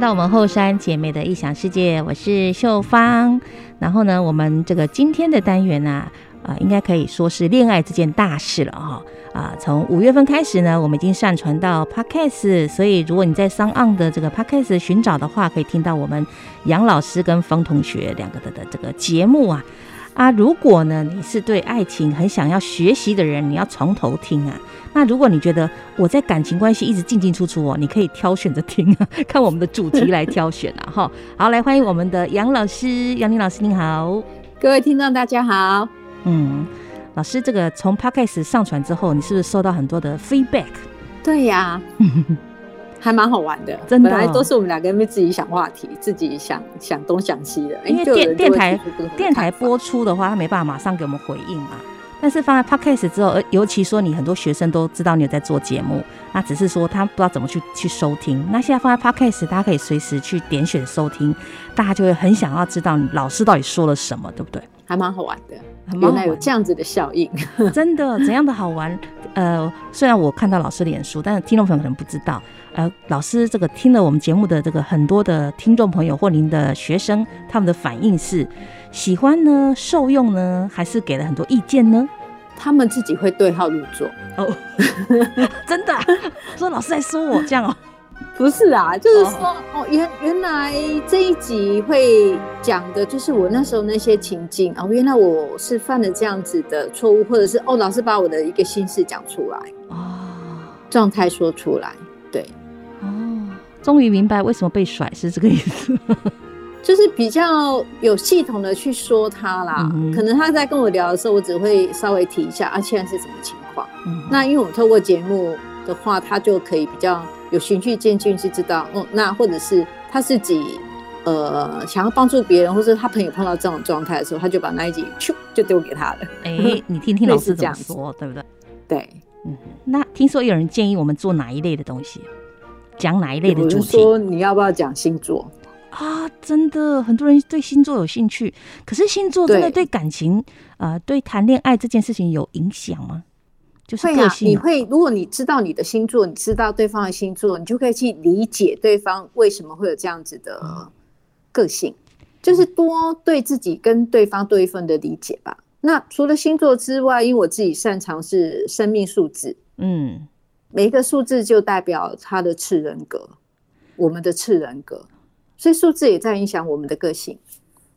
到我们后山姐妹的异想世界，我是秀芳。然后呢，我们这个今天的单元呢、啊，呃，应该可以说是恋爱这件大事了哈。啊，从五月份开始呢，我们已经上传到 Podcast，所以如果你在 Sound 的这个 Podcast 寻找的话，可以听到我们杨老师跟方同学两个的的这个节目啊。啊，如果呢你是对爱情很想要学习的人，你要从头听啊。那如果你觉得我在感情关系一直进进出出哦，你可以挑选着听啊，看我们的主题来挑选啊。哈，好，来欢迎我们的杨老师，杨宁老师您好，各位听众大家好，嗯。老师，这个从 Podcast 上传之后，你是不是收到很多的 feedback？对呀、啊，还蛮好玩的。真的，本来都是我们两个人自己想话题，自己想想东想西的。因为电电台电台播出的话，他没办法马上给我们回应嘛。但是放在 Podcast 之后，尤其说你很多学生都知道你有在做节目，那只是说他不知道怎么去去收听。那现在放在 Podcast，大家可以随时去点选收听，大家就会很想要知道老师到底说了什么，对不对？还蛮好玩的。原来有这样子的效应，真的怎样的好玩？呃，虽然我看到老师脸书，但是听众朋友可能不知道。呃，老师这个听了我们节目的这个很多的听众朋友或您的学生，他们的反应是喜欢呢、受用呢，还是给了很多意见呢？他们自己会对号入座哦，真的、啊，说老师在说我这样哦。不是啊，就是说哦，原原来这一集会讲的就是我那时候那些情境哦，原来我是犯了这样子的错误，或者是哦，老师把我的一个心事讲出来哦，状态说出来，对，哦，终于明白为什么被甩是这个意思，就是比较有系统的去说他啦，嗯、可能他在跟我聊的时候，我只会稍微提一下啊，现在是什么情况，嗯、那因为我们透过节目的话，他就可以比较。有循序渐进，去知道哦，那或者是他自己呃想要帮助别人，或者他朋友碰到这种状态的时候，他就把那一集咻就丢给他了。哎、欸，你听听老 师怎么说，对不对？对，嗯。那听说有人建议我们做哪一类的东西，讲哪一类的主题？说你要不要讲星座啊？真的，很多人对星座有兴趣，可是星座真的对感情啊、呃，对谈恋爱这件事情有影响吗？就是会啊，你会，如果你知道你的星座，你知道对方的星座，你就可以去理解对方为什么会有这样子的个性，就是多对自己跟对方多一份的理解吧。那除了星座之外，因为我自己擅长是生命数字，嗯，每一个数字就代表他的次人格，我们的次人格，所以数字也在影响我们的个性，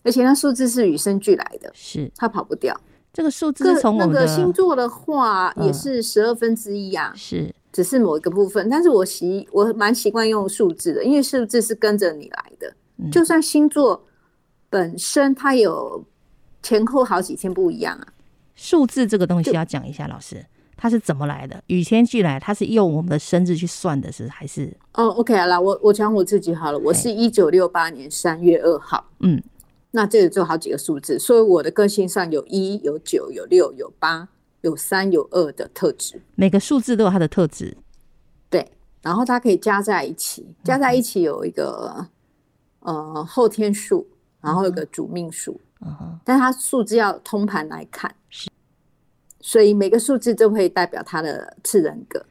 而且那数字是与生俱来的，是它跑不掉。这个数字从我们的那个星座的话，也是十二分之一啊，是，只是某一个部分。但是我习我蛮习惯用数字的，因为数字是跟着你来的。就算星座本身它有前后好几天不一样啊。数字这个东西要讲一下，老师，它是怎么来的？与天俱来，它是用我们的生日去算的，是还是？哦，OK 好了，我我讲我自己好了，我是一九六八年三月二号，嗯。那这里就好几个数字，所以我的个性上有一、有九、有六、有八、有三、有二的特质。每个数字都有它的特质，对。然后它可以加在一起，加在一起有一个、嗯、呃后天数，然后有个主命数。嗯哼。但它数字要通盘来看，是。所以每个数字都会代表它的次人格。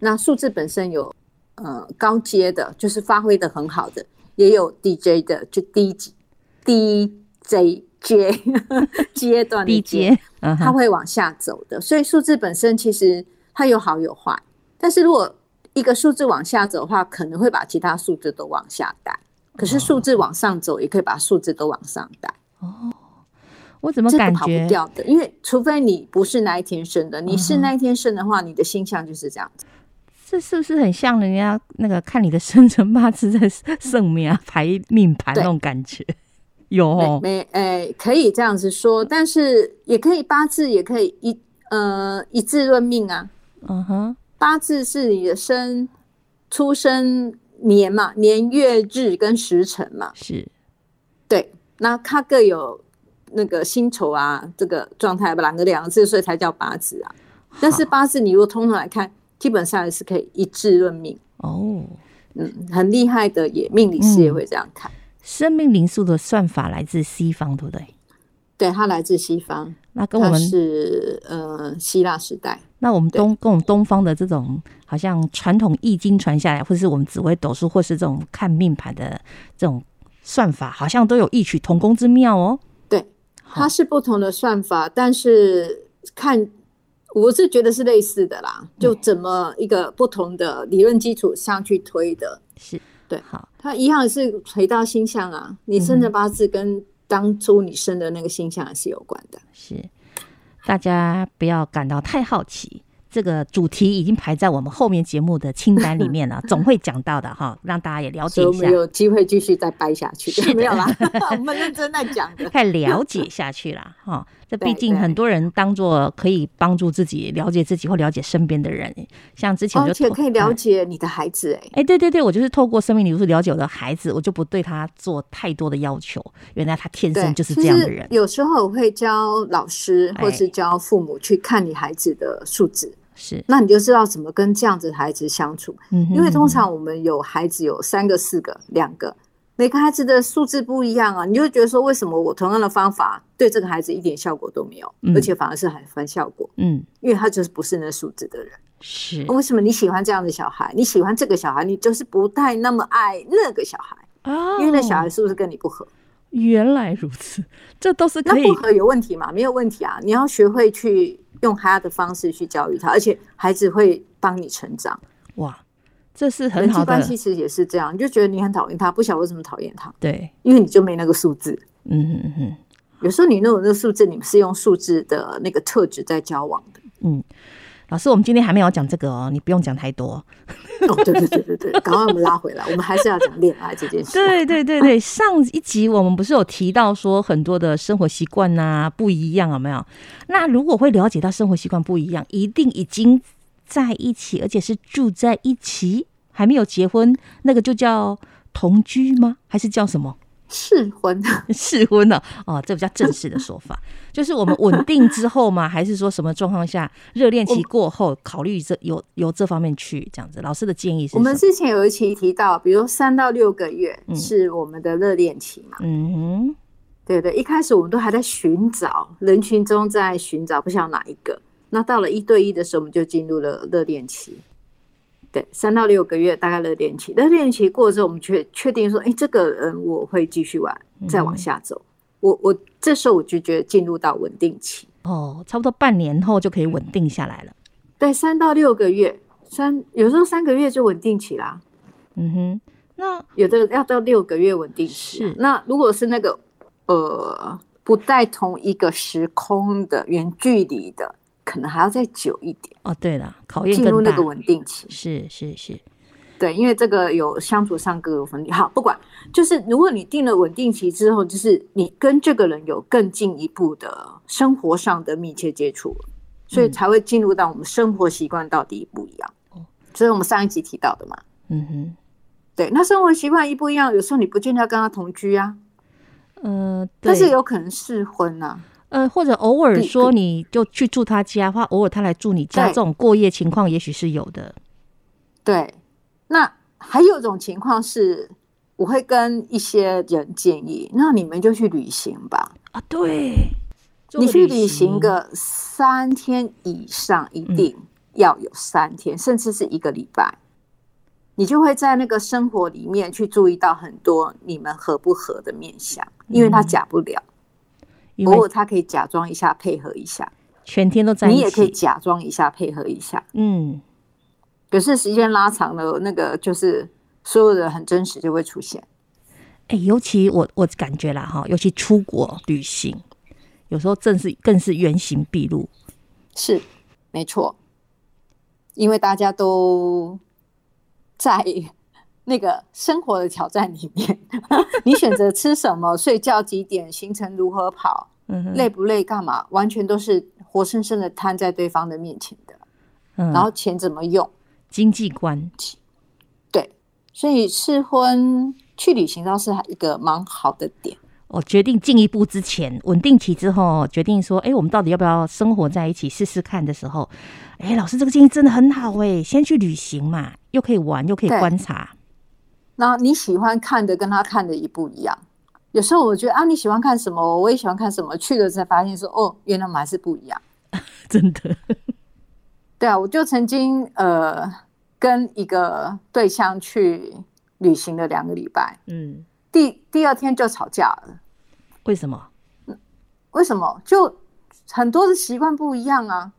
那数字本身有呃高阶的，就是发挥的很好的，也有 DJ 的，就低级。D J J 阶段的阶，它会往下走的。所以数字本身其实它有好有坏，但是如果一个数字往下走的话，可能会把其他数字都往下带。可是数字往上走，也可以把数字都往上带。哦，我怎么感觉跑不掉的？因为除非你不是那一天生的，你是那一天生的话，你的星象就是这样子。这是不是很像人家那个看你的生辰八字在圣命啊、排命盘那种感觉？有哦，没诶、欸，可以这样子说，但是也可以八字，也可以一呃一字论命啊。嗯哼，八字是你的生出生年嘛，年月日跟时辰嘛。是，对，那它各有那个薪酬啊，这个状态吧，两个两个字，所以才叫八字啊。但是八字你如果通常来看，基本上也是可以一字论命哦。嗯，很厉害的也命理师也会这样看。生命灵数的算法来自西方，对不对？对，它来自西方。那跟我们是呃希腊时代。那我们东跟我们东方的这种好像传统易经传下来，或是我们紫微斗数，或是这种看命盘的这种算法，好像都有异曲同工之妙哦。对，它是不同的算法，但是看我是觉得是类似的啦。就怎么一个不同的理论基础上去推的，是对。好，它一样是回到星象啊，你生的八字跟当初你生的那个星象是有关的，是。大家不要感到太好奇，这个主题已经排在我们后面节目的清单里面了，总会讲到的哈，让大家也了解一下。我们有机会继续再掰下去，是 没有啦，我们认真在讲的，太了解下去了哈。这毕竟很多人当做可以帮助自己了解自己或了解身边的人，像之前就而且可以了解你的孩子哎哎对对对，我就是透过生命灵数了解我的孩子，我就不对他做太多的要求，原来他天生就是这样的人。有时候我会教老师或是教父母去看你孩子的数字，是，那你就知道怎么跟这样子的孩子相处。嗯，因为通常我们有孩子有三个、四个、两个。每个孩子的素质不一样啊，你就会觉得说，为什么我同样的方法对这个孩子一点效果都没有，嗯、而且反而是很反效果？嗯，因为他就是不是那素质的人。是，为什么你喜欢这样的小孩？你喜欢这个小孩，你就是不太那么爱那个小孩啊？因为那小孩是不是跟你不合？原来如此，这都是可以。那不合有问题吗？没有问题啊，你要学会去用他的方式去教育他，而且孩子会帮你成长。哇。这是很好的，人际关系其实也是这样，你就觉得你很讨厌他，不晓得为什么讨厌他。对，因为你就没那个数字。嗯嗯嗯。有时候你那种那个数字，你们是用数字的那个特质在交往的。嗯，老师，我们今天还没有讲这个哦，你不用讲太多。哦，对对对对对，赶快我们拉回来，我们还是要讲恋爱这件事。对对对对，上一集我们不是有提到说很多的生活习惯呐不一样，有没有？那如果会了解到生活习惯不一样，一定已经在一起，而且是住在一起。还没有结婚，那个就叫同居吗？还是叫什么试婚？试婚呢？哦，这比较正式的说法，就是我们稳定之后嘛？还是说什么状况下热恋期过后考虑这有有这方面去这样子？老师的建议是？我们之前有一期提到，比如三到六个月是我们的热恋期嘛？嗯哼，对对，一开始我们都还在寻找人群中在寻找，不晓得哪一个。那到了一对一的时候，我们就进入了热恋期。对，三到六个月大概热恋期，热恋期过了之后，我们确确定说，哎，这个人我会继续玩，再往下走。嗯、我我这时候我就觉得进入到稳定期哦，差不多半年后就可以稳定下来了。对，三到六个月，三有时候三个月就稳定期啦。嗯哼，那有的要到六个月稳定期。是，那如果是那个呃不在同一个时空的远距离的。可能还要再久一点哦。对了，考验进入那个稳定期，是是是，对，因为这个有相处上各有分离。好，不管，就是如果你定了稳定期之后，就是你跟这个人有更进一步的生活上的密切接触，所以才会进入到我们生活习惯到底不一样。哦，这是我们上一集提到的嘛，嗯哼，对，那生活习惯一不一样，有时候你不见得要跟他同居啊，呃，但是有可能试婚啊。呃，或者偶尔说你就去住他家，或偶尔他来住你家，这种过夜情况也许是有的。对，那还有一种情况是，我会跟一些人建议，那你们就去旅行吧。啊，对，你去旅行个三天以上，一定要有三天，嗯，甚至是一个礼拜，你就会在那个生活里面去注意到很多你们合不合的面相，因为他假不了。偶尔他可以假装一下配合一下，全天都在一起。你也可以假装一下配合一下，嗯。可是时间拉长了，那个就是所有的很真实就会出现。哎、欸，尤其我我感觉啦哈，尤其出国旅行，有时候正是更是原形毕露。是，没错，因为大家都在。那个生活的挑战里面，你选择吃什么、睡觉几点、行程如何跑、累不累、干嘛，完全都是活生生的摊在对方的面前的。然后钱怎么用，经济观，对，所以试婚去旅行倒是一个蛮好的点。我决定进一步之前，稳定期之后，决定说，哎，我们到底要不要生活在一起试试看的时候，哎，老师这个建议真的很好哎，先去旅行嘛，又可以玩，又可以观察。那你喜欢看的跟他看的也不一样，有时候我觉得啊，你喜欢看什么，我也喜欢看什么，去了才发现说，哦，原来我们还是不一样，真的。对啊，我就曾经呃跟一个对象去旅行了两个礼拜，嗯，第第二天就吵架了。为什么？为什么？就很多的习惯不一样啊。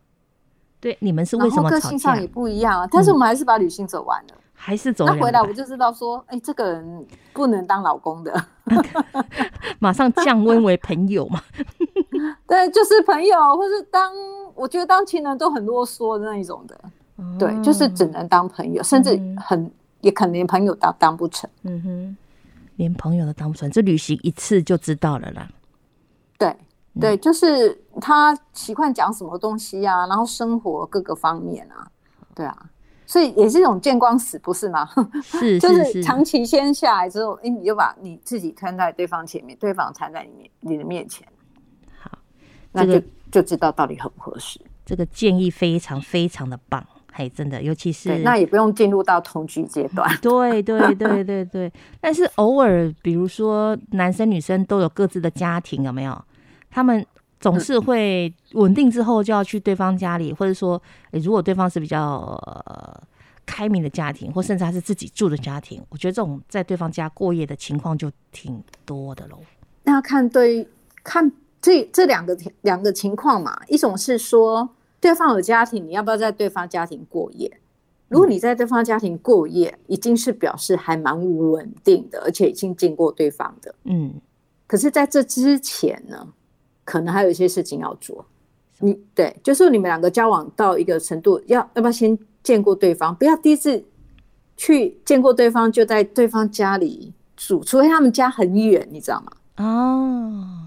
对，你们是为什么？个性上也不一样啊。但是我们还是把旅行走完了，嗯、还是走。那回来我就知道说，哎，这个人不能当老公的，马上降温为朋友嘛。对，就是朋友，或是当。我觉得当情人都很啰嗦的那一种的，嗯、对，就是只能当朋友，甚至很、嗯、也可能连朋友都当不成。嗯哼，连朋友都当不成，这旅行一次就知道了啦。对对，就是他习惯讲什么东西啊，然后生活各个方面啊，对啊，所以也是一种见光死，不是吗？是，就是长期先下来之后，哎，你就把你自己摊在对方前面，对方摊在你面你的面前，好，那就。就知道到底合不合适。这个建议非常非常的棒，还真的，尤其是那也不用进入到同居阶段。对对对对对。但是偶尔，比如说男生女生都有各自的家庭，有没有？他们总是会稳定之后就要去对方家里，或者说，如果对方是比较、呃、开明的家庭，或甚至他是自己住的家庭，我觉得这种在对方家过夜的情况就挺多的喽。那要看对看。这这两个两个情况嘛，一种是说对方有家庭，你要不要在对方家庭过夜？如果你在对方家庭过夜，已经是表示还蛮稳定的，而且已经见过对方的。嗯，可是在这之前呢，可能还有一些事情要做。你对，就是你们两个交往到一个程度，要要不要先见过对方？不要第一次去见过对方就在对方家里住，除非他们家很远，你知道吗？哦。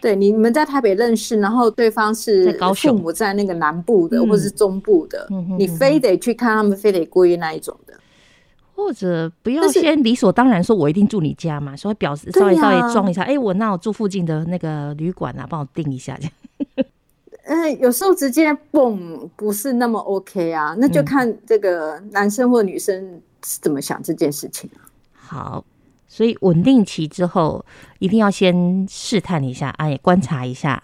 对，你们在台北认识，然后对方是父母在那个南部的，或者是中部的，嗯、你非得去看他们，非得过夜那一种的，或者不要先理所当然说，我一定住你家嘛，所以表示稍微稍微装一下，哎、啊欸，我那我住附近的那个旅馆啊，帮我订一下这样。嗯，有时候直接蹦不是那么 OK 啊，那就看这个男生或女生是怎么想这件事情、啊嗯、好。所以稳定期之后，一定要先试探一下，哎，观察一下，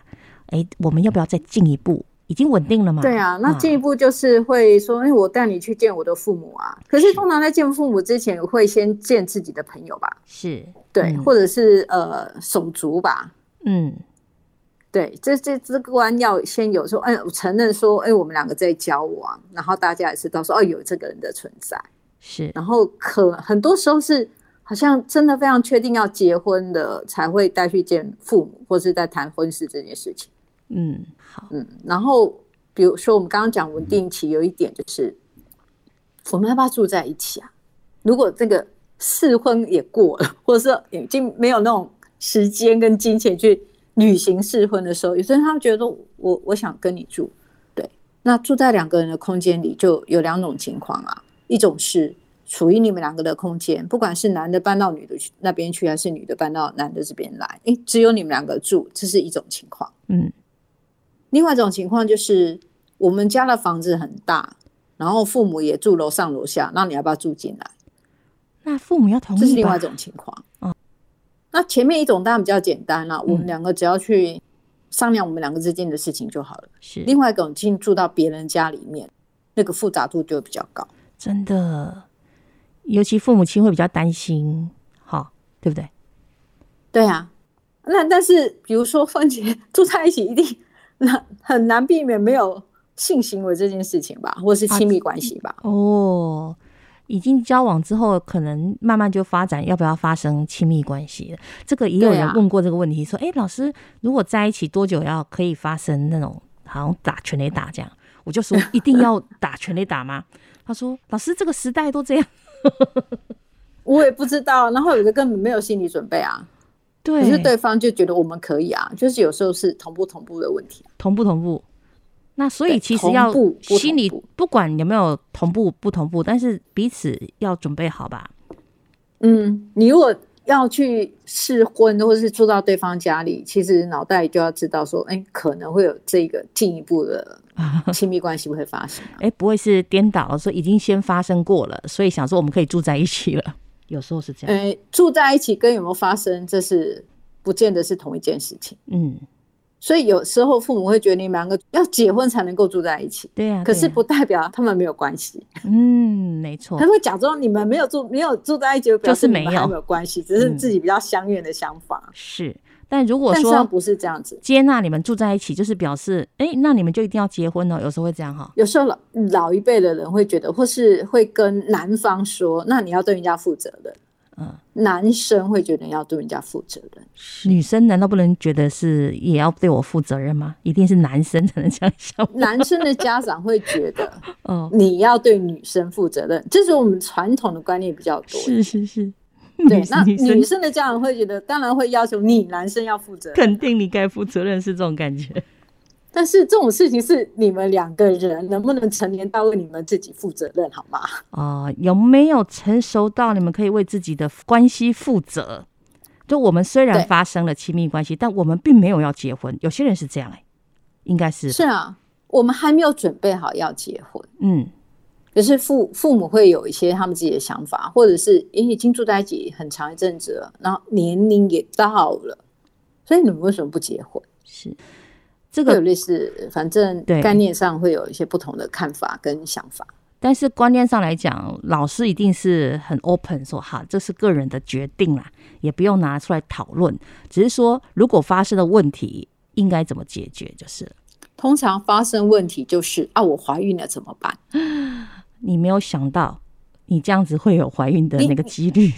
哎，我们要不要再进一步？已经稳定了吗？对啊，那进一步就是会说，哎，我带你去见我的父母啊。可是通常在见父母之前，会先见自己的朋友吧？是，对，嗯、或者是呃手足吧？嗯，对，这这这个关要先有说，哎，我承认说，哎，我们两个在交往，然后大家也知道说，哦，有这个人的存在，是，然后可很多时候是。好像真的非常确定要结婚的，才会带去见父母，或是在谈婚事这件事情。嗯，好，嗯，然后比如说我们刚刚讲稳定期，有一点就是，我们要不要住在一起啊？如果这个试婚也过了，或者说已经没有那种时间跟金钱去履行试婚的时候，有些人他们觉得我我想跟你住，对，那住在两个人的空间里就有两种情况啊，一种是。属于你们两个的空间，不管是男的搬到女的去那边去，还是女的搬到男的这边来，诶，只有你们两个住，这是一种情况。嗯，另外一种情况就是我们家的房子很大，然后父母也住楼上楼下，那你要不要住进来？那父母要同意？这是另外一种情况。哦，那前面一种当然比较简单了，我们两个只要去商量我们两个之间的事情就好了。是，另外一种进住到别人家里面，那个复杂度就比较高。真的。尤其父母亲会比较担心，好，对不对？对啊，那但是比如说凤姐住在一起，一定难很难避免没有性行为这件事情吧，或是亲密关系吧？啊，哦，已经交往之后，可能慢慢就发展要不要发生亲密关系了。这个也有人问过这个问题，说：“哎，老师，如果在一起多久要可以发生那种好像打全垒打这样？”我就说：“一定要打全垒打吗？”他说：“老师，这个时代都这样。”我也不知道，然后有的根本没有心理准备啊，对，可是对方就觉得我们可以啊，就是有时候是同步同步的问题，同步同步。那所以其实要心里不管有没有同步不同步，但是彼此要准备好吧。嗯，你如果要去试婚，或者是住到对方家里，其实脑袋就要知道说，哎，可能会有这个进一步的。亲密关系不会发生，哎，不会是颠倒，说已经先发生过了，所以想说我们可以住在一起了。有时候是这样，哎，住在一起跟有没有发生，这是不见得是同一件事情。嗯。所以有时候父母会觉得你们两个要结婚才能够住在一起，对呀、啊，可是不代表他们没有关系。嗯，没错。他会假装你们没有住，没有住在一起，就是没有没有关系，只是自己比较相远的想法。嗯、是，但如果说不是这样子，接纳你们住在一起，就是表示，哎，那你们就一定要结婚了。有时候会这样哈。有时候老老一辈的人会觉得，或是会跟男方说，那你要对人家负责的。嗯，男生会觉得要对人家负责任，女生难道不能觉得是也要对我负责任吗？一定是男生才能这样想。男生的家长会觉得，嗯，你要对女生负责任，这是我们传统的观念比较多。是是是，对，那女生的家长会觉得，当然会要求你男生要负责，肯定你该负责任，是这种感觉。但是这种事情是你们两个人能不能成年到为你们自己负责任，好吗？啊、呃，有没有成熟到你们可以为自己的关系负责？就我们虽然发生了亲密关系，但我们并没有要结婚。有些人是这样哎、欸，应该是是啊，我们还没有准备好要结婚。嗯，可是父父母会有一些他们自己的想法，或者是已经住在一起很长一阵子了，然后年龄也到了，所以你们为什么不结婚？是。这个有类似，反正概念上会有一些不同的看法跟想法，但是观念上来讲，老师一定是很 open，说哈，这是个人的决定啦，也不用拿出来讨论，只是说如果发生的问题应该怎么解决，就是通常发生问题就是啊，我怀孕了怎么办？你没有想到你这样子会有怀孕的那个几率？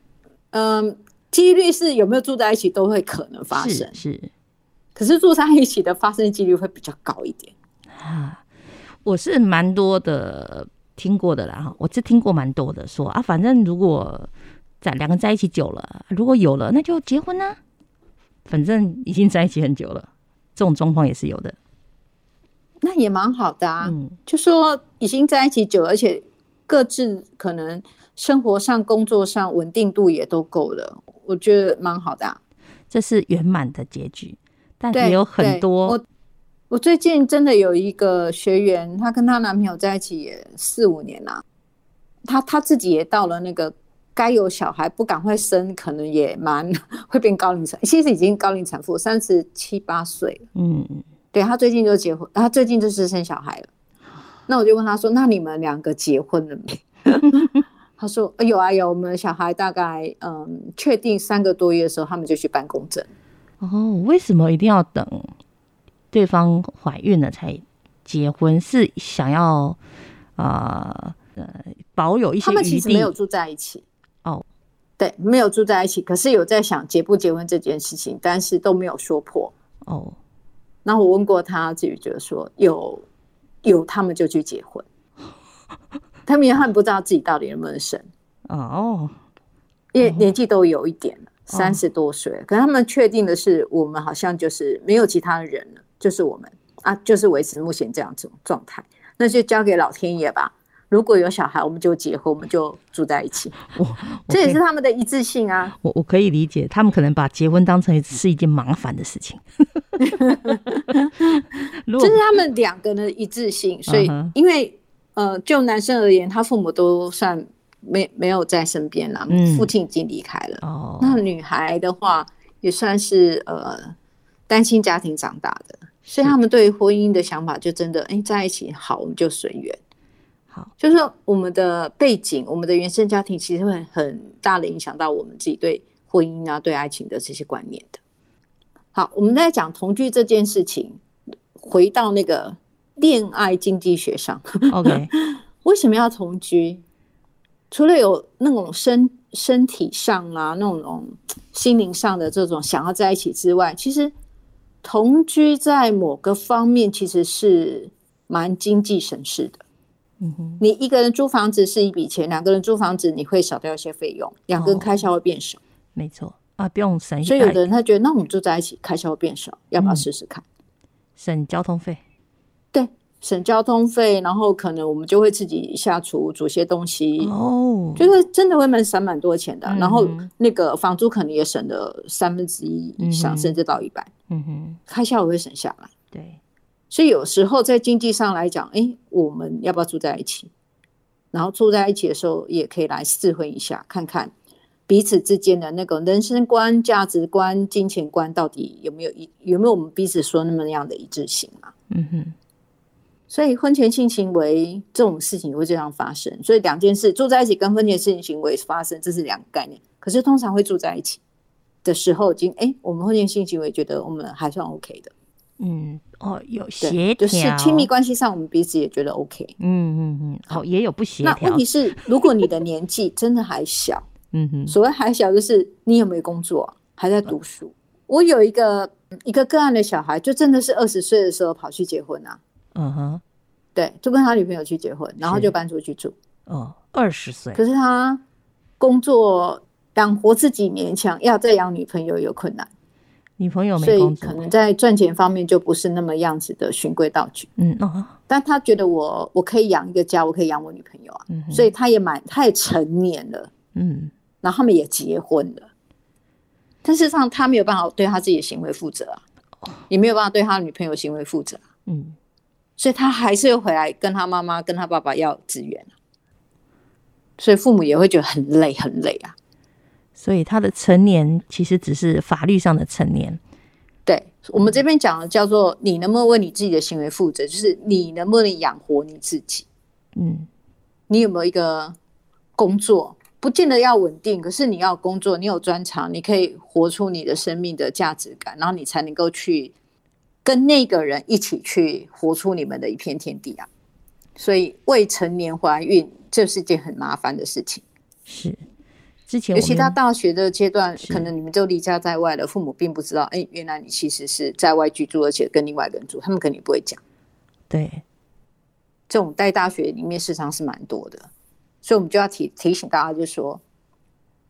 嗯，几率是有没有住在一起都会可能发生，是。是可是住在一起的发生几率会比较高一点啊！我是蛮多的听过的啦哈，我是听过蛮多的说啊，反正如果在两个在一起久了，如果有了那就结婚啊，反正已经在一起很久了，这种状况也是有的。那也蛮好的啊，嗯，就说已经在一起久，而且各自可能生活上、工作上稳定度也都够了，我觉得蛮好的啊。这是圆满的结局。但也有很多，我我最近真的有一个学员，她跟她男朋友在一起也四五年了，她她自己也到了那个该有小孩不赶快生，可能也蛮 会变高龄产，其实已经高龄产妇，三十七八岁，嗯嗯，对，他最近就结婚，他最近就是生小孩了。那我就问他说：“那你们两个结婚了没？” 他说：“有啊有，我们小孩大概嗯确定三个多月的时候，他们就去办公证。”哦，为什么一定要等对方怀孕了才结婚？是想要啊呃，呃保有一些？他们其实没有住在一起哦，对，没有住在一起，可是有在想结不结婚这件事情，但是都没有说破哦。然后我问过他，自己觉得说有有，他们就去结婚。他们也很不知道自己到底能不能生哦，因为年纪都有一点了。三十多岁，可是他们确定的是，我们好像就是没有其他的人了，就是我们啊，就是维持目前这样子状态，那就交给老天爷吧。如果有小孩，我们就结婚，我们就住在一起。这也是他们的一致性啊。我我可以理解，他们可能把结婚当成是一件麻烦的事情。这是他们两个人的一致性，所以因为呃，就男生而言，他父母都算。没没有在身边了，父亲已经离开了。嗯哦、那女孩的话也算是呃单亲家庭长大的，所以他们对于婚姻的想法就真的哎在一起好，我们就随缘。好，就是说我们的背景，我们的原生家庭其实会很大的影响到我们自己对婚姻啊、对爱情的这些观念的。好，我们在讲同居这件事情，回到那个恋爱经济学上，OK，为什么要同居？除了有那种身身体上啊，那种心灵上的这种想要在一起之外，其实同居在某个方面其实是蛮经济省事的。嗯哼，你一个人租房子是一笔钱，两个人租房子你会少掉一些费用，两个人开销会变少。哦、没错啊，不用省。所以有的人他觉得，那我们住在一起开销会变少，要不要试试看？嗯、省交通费。对省交通费，然后可能我们就会自己下厨煮些东西哦，就是真的会蛮省蛮多钱的。嗯、然后那个房租可能也省了三分之一以上，嗯、甚至到一半。嗯哼，开销也会省下来。对，所以有时候在经济上来讲，哎，我们要不要住在一起？然后住在一起的时候，也可以来试婚一下，看看彼此之间的那个人生观、价值观、金钱观到底有没有一有没有我们彼此说那么样的一致性啊？嗯哼。所以婚前性行为这种事情会这样发生，所以两件事住在一起跟婚前性行为发生，这是两个概念。可是通常会住在一起的时候，已经哎，我们婚前性行为觉得我们还算 OK 的。嗯，哦，有协调，就是亲密关系上我们彼此也觉得 OK。嗯嗯嗯，好，也有不协调。那问题是，如果你的年纪真的还小，嗯哼，所谓还小就是你有没有工作，还在读书。嗯、我有一个一个个案的小孩，就真的是二十岁的时候跑去结婚啊。嗯哼，对，就跟他女朋友去结婚，然后就搬出去住。哦，二十岁。可是他工作养活自己勉强，要再养女朋友有困难。女朋友没工作，可能在赚钱方面就不是那么样子的循规蹈矩。嗯，哦，但他觉得我我可以养一个家，我可以养我女朋友啊，嗯、哼。所以他也蛮，他也成年了，嗯，然后他们也结婚了，但事实上他没有办法对他自己的行为负责啊，哦、也没有办法对他女朋友行为负责，嗯，所以他还是会回来跟他妈妈跟他爸爸要资源，所以父母也会觉得很累很累啊。所以他的成年其实只是法律上的成年，对，我们这边讲的叫做你能不能为你自己的行为负责，就是你能不能养活你自己。嗯，你有没有一个工作？不见得要稳定，可是你要工作，你有专长，你可以活出你的生命的价值感，然后你才能够去跟那个人一起去活出你们的一片天地啊。所以未成年怀孕，这是件很麻烦的事情。是。尤其他大学的阶段，可能你们就离家在外了，父母并不知道，哎，原来你其实是在外居住，而且跟另外一个人住，他们肯定不会讲。对，这种在大学里面市场是蛮多的，所以我们就要提提醒大家，就是说，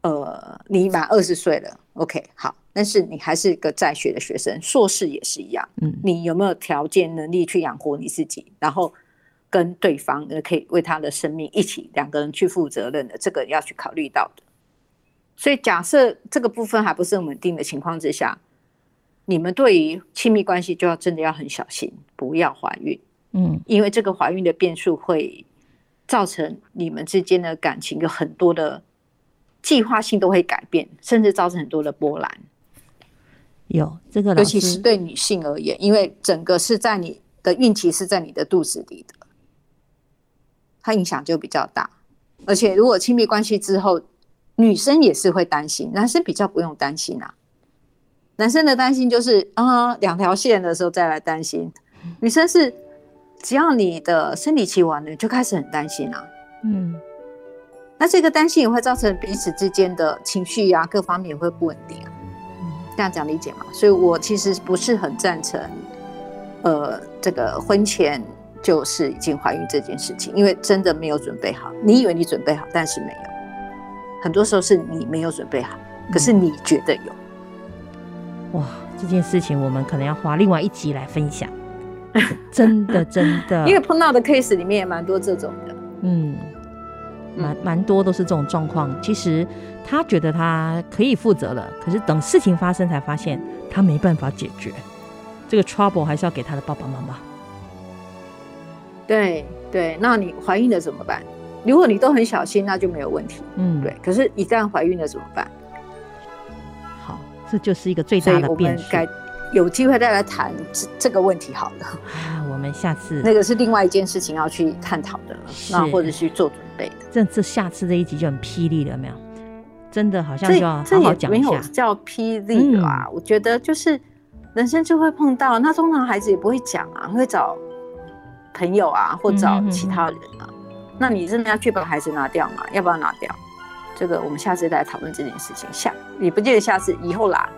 呃，你满二十岁了，OK，好，但是你还是一个在学的学生，硕士也是一样，嗯，你有没有条件能力去养活你自己，然后跟对方可以为他的生命一起两个人去负责任的，这个要去考虑到的。所以，假设这个部分还不是很稳定的情况之下，你们对于亲密关系就要真的要很小心，不要怀孕。嗯，因为这个怀孕的变数会造成你们之间的感情有很多的计划性都会改变，甚至造成很多的波澜。有这个，尤其是对女性而言，因为整个是在你的孕期是在你的肚子里的，它影响就比较大。而且，如果亲密关系之后，女生也是会担心，男生比较不用担心啊。男生的担心就是啊，两条线的时候再来担心。女生是只要你的生理期完了，就开始很担心啊。嗯，那这个担心也会造成彼此之间的情绪呀、啊，各方面也会不稳定啊。这样讲理解吗？所以我其实不是很赞成，呃，这个婚前就是已经怀孕这件事情，因为真的没有准备好。你以为你准备好，但是没有。很多时候是你没有准备好，可是你觉得有。哇，这件事情我们可能要花另外一集来分享。真的，真的，因为碰到的 case 里面也蛮多这种的。嗯，蛮蛮多都是这种状况。其实他觉得他可以负责了，可是等事情发生才发现他没办法解决。这个 trouble 还是要给他的爸爸妈妈。对对，那你怀孕了怎么办？如果你都很小心，那就没有问题。嗯，对。可是，一旦怀孕了怎么办？好，这就是一个最大的变数。我们改有机会再来谈这这个问题好了。啊，我们下次那个是另外一件事情要去探讨的，了那或者去做准备的。这这下次这一集就很霹雳了，没有？真的好像就要好好讲一下。没有叫霹雳啊，嗯、我觉得就是人生就会碰到。那通常孩子也不会讲啊，会找朋友啊，或找其他人啊。那你真的要去把孩子拿掉吗？要不要拿掉？这个我们下次再来讨论这件事情。下也不记得下次以后啦。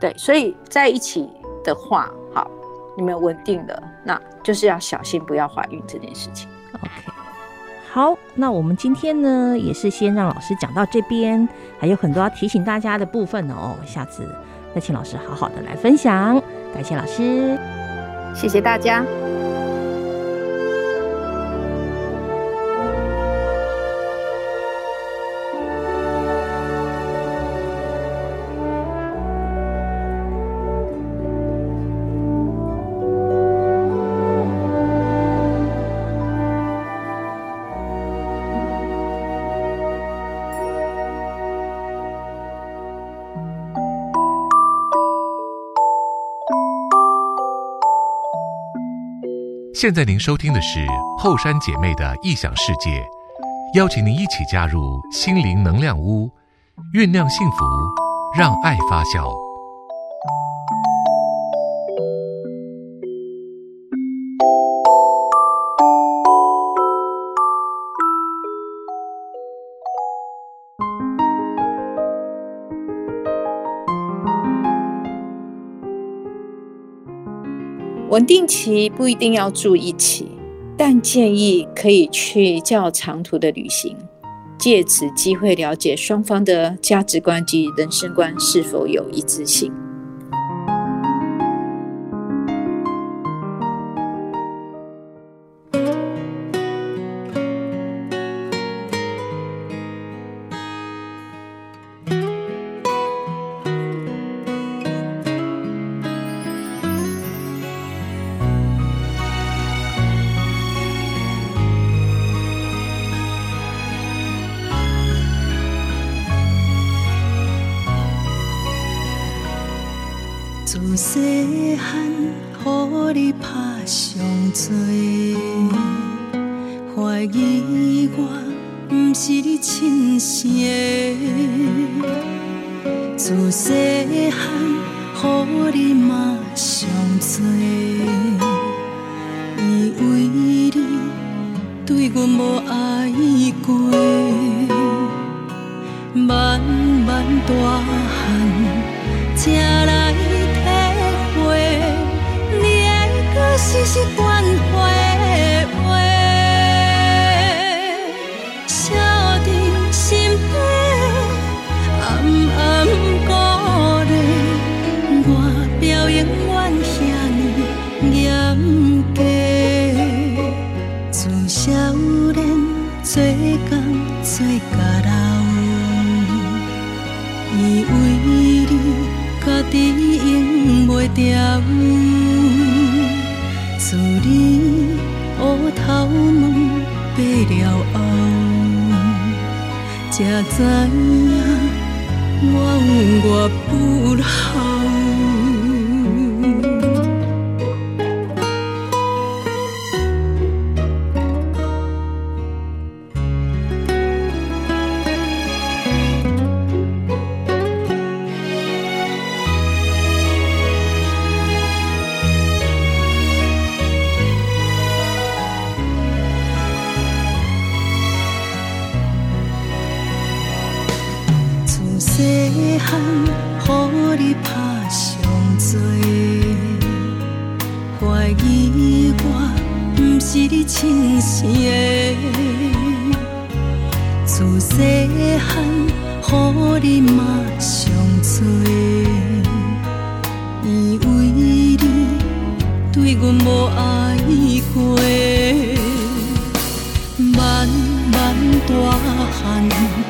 对，所以在一起的话，好，你们稳定的，那就是要小心不要怀孕这件事情。OK，好，那我们今天呢也是先让老师讲到这边，还有很多要提醒大家的部分哦。下次再请老师好好的来分享。感谢老师，谢谢大家。现在您收听的是后山姐妹的异想世界，邀请您一起加入心灵能量屋，酝酿幸福，让爱发酵。稳定期不一定要住一起，但建议可以去较长途的旅行，借此机会了解双方的价值观及人生观是否有一致性。是你亲生，自细汉好你嘛上多，以为你对阮无爱过，慢慢大汉才来体会，你的歌是习惯。条，使你乌头毛白了后，才知影我有外不好。恨。